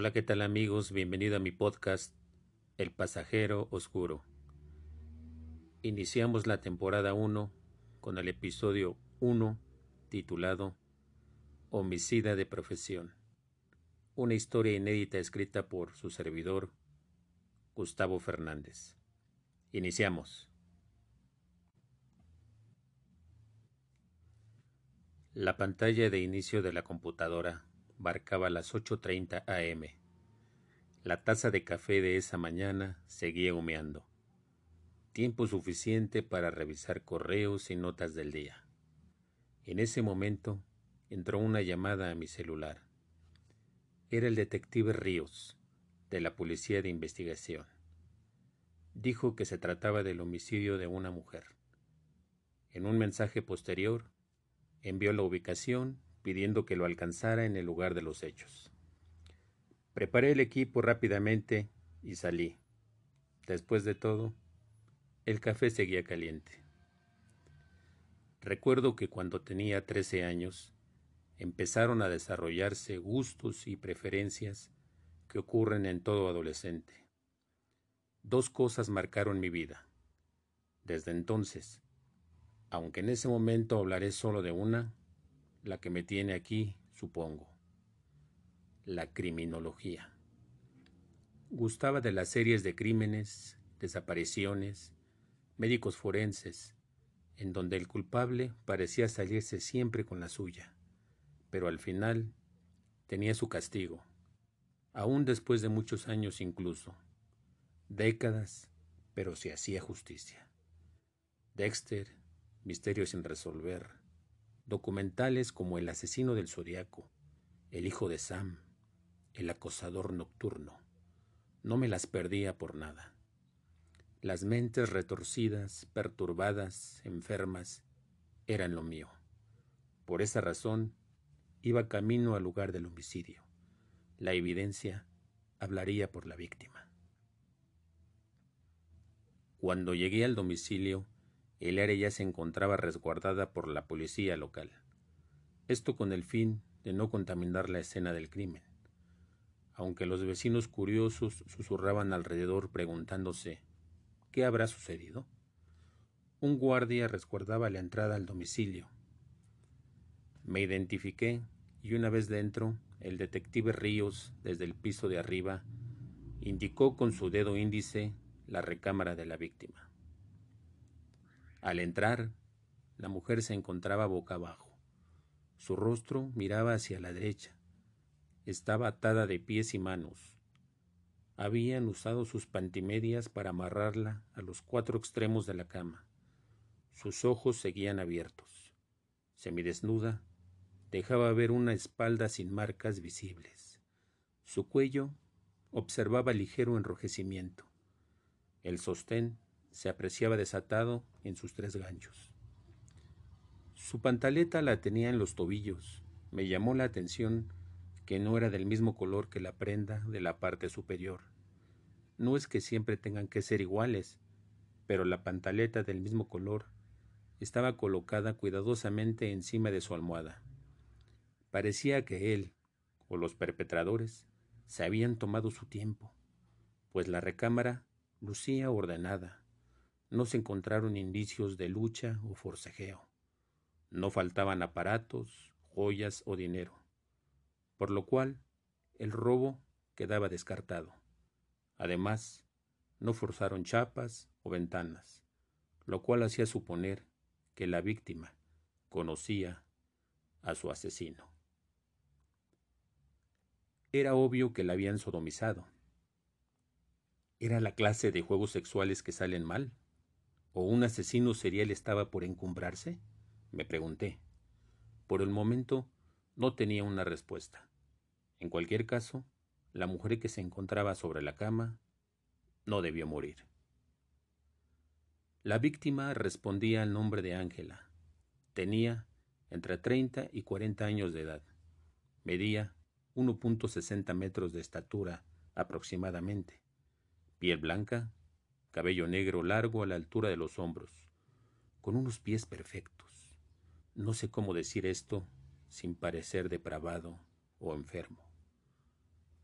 Hola, ¿qué tal amigos? Bienvenido a mi podcast El Pasajero Oscuro. Iniciamos la temporada 1 con el episodio 1 titulado Homicida de Profesión. Una historia inédita escrita por su servidor, Gustavo Fernández. Iniciamos. La pantalla de inicio de la computadora marcaba las 8.30 am. La taza de café de esa mañana seguía humeando. Tiempo suficiente para revisar correos y notas del día. En ese momento entró una llamada a mi celular. Era el detective Ríos, de la Policía de Investigación. Dijo que se trataba del homicidio de una mujer. En un mensaje posterior, envió la ubicación pidiendo que lo alcanzara en el lugar de los hechos. Preparé el equipo rápidamente y salí. Después de todo, el café seguía caliente. Recuerdo que cuando tenía trece años, empezaron a desarrollarse gustos y preferencias que ocurren en todo adolescente. Dos cosas marcaron mi vida. Desde entonces, aunque en ese momento hablaré solo de una, la que me tiene aquí, supongo. La criminología. Gustaba de las series de crímenes, desapariciones, médicos forenses, en donde el culpable parecía salirse siempre con la suya, pero al final tenía su castigo, aún después de muchos años incluso, décadas, pero se hacía justicia. Dexter, misterio sin resolver, documentales como El asesino del zodiaco, El hijo de Sam, El acosador nocturno. No me las perdía por nada. Las mentes retorcidas, perturbadas, enfermas, eran lo mío. Por esa razón, iba camino al lugar del homicidio. La evidencia hablaría por la víctima. Cuando llegué al domicilio, el área ya se encontraba resguardada por la policía local. Esto con el fin de no contaminar la escena del crimen. Aunque los vecinos curiosos susurraban alrededor preguntándose ¿qué habrá sucedido? Un guardia resguardaba la entrada al domicilio. Me identifiqué y una vez dentro, el detective Ríos, desde el piso de arriba, indicó con su dedo índice la recámara de la víctima. Al entrar, la mujer se encontraba boca abajo. Su rostro miraba hacia la derecha. Estaba atada de pies y manos. Habían usado sus pantimedias para amarrarla a los cuatro extremos de la cama. Sus ojos seguían abiertos. Semidesnuda, dejaba ver una espalda sin marcas visibles. Su cuello observaba ligero enrojecimiento. El sostén se apreciaba desatado en sus tres ganchos. Su pantaleta la tenía en los tobillos. Me llamó la atención que no era del mismo color que la prenda de la parte superior. No es que siempre tengan que ser iguales, pero la pantaleta del mismo color estaba colocada cuidadosamente encima de su almohada. Parecía que él, o los perpetradores, se habían tomado su tiempo, pues la recámara lucía ordenada, no se encontraron indicios de lucha o forcejeo. No faltaban aparatos, joyas o dinero, por lo cual el robo quedaba descartado. Además, no forzaron chapas o ventanas, lo cual hacía suponer que la víctima conocía a su asesino. Era obvio que la habían sodomizado. ¿Era la clase de juegos sexuales que salen mal? ¿O un asesino serial estaba por encumbrarse? Me pregunté. Por el momento no tenía una respuesta. En cualquier caso, la mujer que se encontraba sobre la cama no debió morir. La víctima respondía al nombre de Ángela. Tenía entre 30 y 40 años de edad. Medía 1.60 metros de estatura aproximadamente. Piel blanca, cabello negro largo a la altura de los hombros, con unos pies perfectos. No sé cómo decir esto sin parecer depravado o enfermo.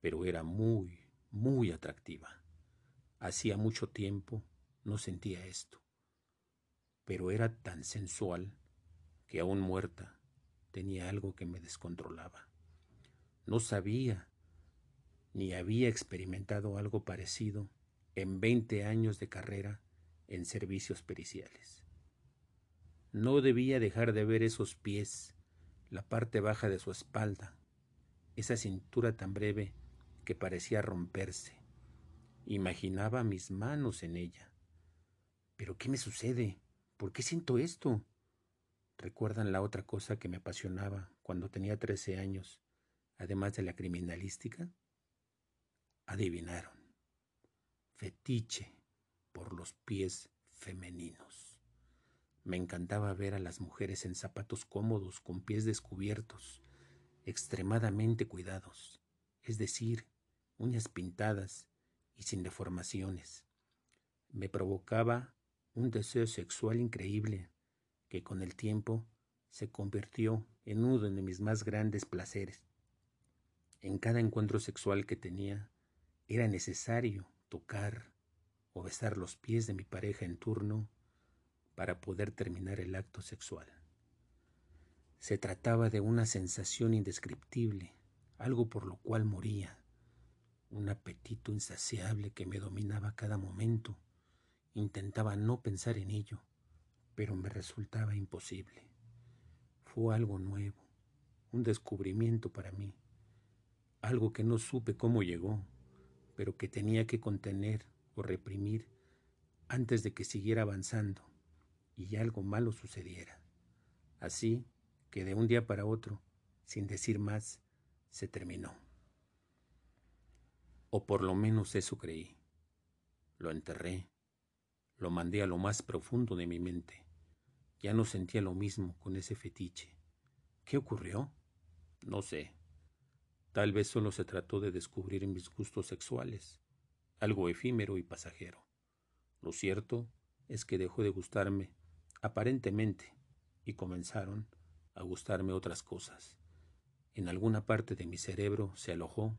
pero era muy, muy atractiva. Hacía mucho tiempo no sentía esto, pero era tan sensual que aún muerta tenía algo que me descontrolaba. No sabía ni había experimentado algo parecido en veinte años de carrera en servicios periciales. No debía dejar de ver esos pies, la parte baja de su espalda, esa cintura tan breve que parecía romperse. Imaginaba mis manos en ella. ¿Pero qué me sucede? ¿Por qué siento esto? ¿Recuerdan la otra cosa que me apasionaba cuando tenía trece años, además de la criminalística? Adivinaron. Fetiche por los pies femeninos. Me encantaba ver a las mujeres en zapatos cómodos con pies descubiertos, extremadamente cuidados, es decir, uñas pintadas y sin deformaciones. Me provocaba un deseo sexual increíble que con el tiempo se convirtió en uno de mis más grandes placeres. En cada encuentro sexual que tenía era necesario tocar o besar los pies de mi pareja en turno para poder terminar el acto sexual. Se trataba de una sensación indescriptible, algo por lo cual moría, un apetito insaciable que me dominaba cada momento. Intentaba no pensar en ello, pero me resultaba imposible. Fue algo nuevo, un descubrimiento para mí, algo que no supe cómo llegó, pero que tenía que contener o reprimir antes de que siguiera avanzando y algo malo sucediera. Así que de un día para otro, sin decir más, se terminó. O por lo menos eso creí. Lo enterré, lo mandé a lo más profundo de mi mente. Ya no sentía lo mismo con ese fetiche. ¿Qué ocurrió? No sé. Tal vez solo se trató de descubrir mis gustos sexuales, algo efímero y pasajero. Lo cierto es que dejó de gustarme, aparentemente, y comenzaron a gustarme otras cosas. En alguna parte de mi cerebro se alojó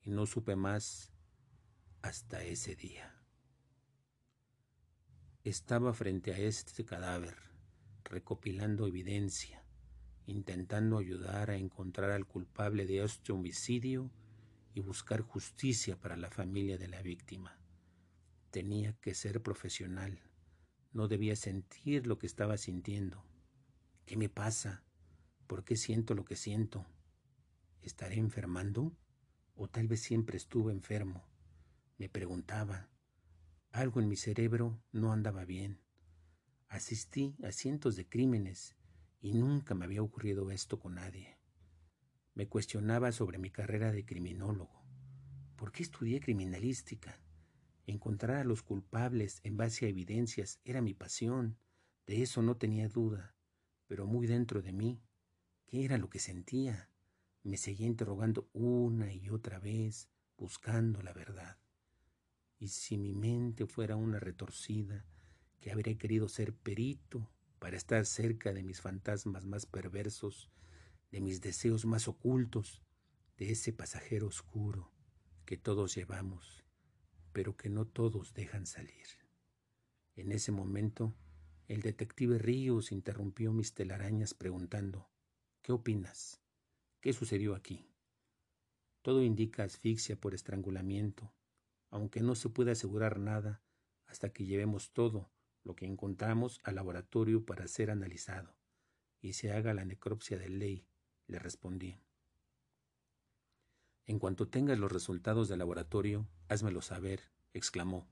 y no supe más hasta ese día. Estaba frente a este cadáver, recopilando evidencia, intentando ayudar a encontrar al culpable de este homicidio y buscar justicia para la familia de la víctima. Tenía que ser profesional, no debía sentir lo que estaba sintiendo. ¿Qué me pasa? ¿Por qué siento lo que siento? ¿Estaré enfermando? o tal vez siempre estuve enfermo. Me preguntaba. Algo en mi cerebro no andaba bien. Asistí a cientos de crímenes y nunca me había ocurrido esto con nadie. Me cuestionaba sobre mi carrera de criminólogo. ¿Por qué estudié criminalística? Encontrar a los culpables en base a evidencias era mi pasión, de eso no tenía duda, pero muy dentro de mí, ¿qué era lo que sentía? Me seguía interrogando una y otra vez, buscando la verdad. Y si mi mente fuera una retorcida, que habría querido ser perito para estar cerca de mis fantasmas más perversos, de mis deseos más ocultos, de ese pasajero oscuro que todos llevamos, pero que no todos dejan salir. En ese momento, el detective Ríos interrumpió mis telarañas preguntando, ¿qué opinas? ¿Qué sucedió aquí? Todo indica asfixia por estrangulamiento, aunque no se puede asegurar nada hasta que llevemos todo lo que encontramos al laboratorio para ser analizado y se haga la necropsia de ley, le respondí. En cuanto tengas los resultados del laboratorio, házmelo saber, exclamó.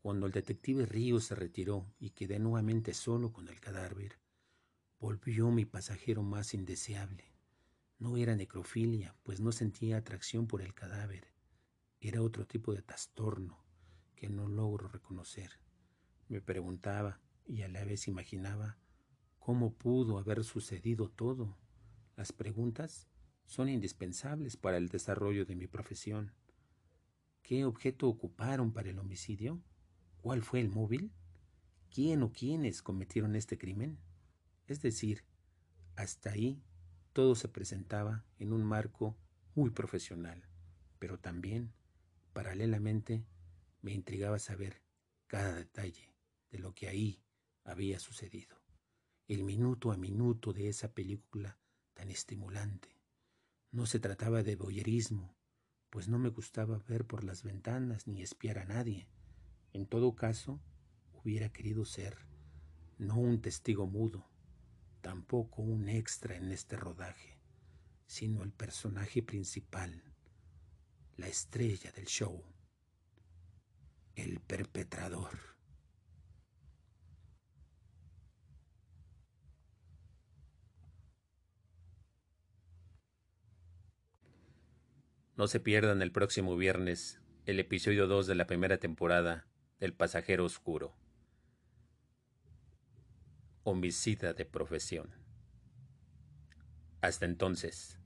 Cuando el detective Ríos se retiró y quedé nuevamente solo con el cadáver, volvió mi pasajero más indeseable. No era necrofilia, pues no sentía atracción por el cadáver. Era otro tipo de trastorno que no logro reconocer. Me preguntaba y a la vez imaginaba cómo pudo haber sucedido todo. Las preguntas son indispensables para el desarrollo de mi profesión. ¿Qué objeto ocuparon para el homicidio? ¿Cuál fue el móvil? ¿Quién o quiénes cometieron este crimen? Es decir, hasta ahí todo se presentaba en un marco muy profesional. pero también, paralelamente, me intrigaba saber cada detalle de lo que ahí había sucedido, el minuto a minuto de esa película tan estimulante. No se trataba de boyerismo, pues no me gustaba ver por las ventanas ni espiar a nadie. En todo caso, hubiera querido ser no un testigo mudo, tampoco un extra en este rodaje, sino el personaje principal, la estrella del show, el perpetrador. No se pierdan el próximo viernes el episodio 2 de la primera temporada del Pasajero Oscuro. Homicida de profesión. Hasta entonces.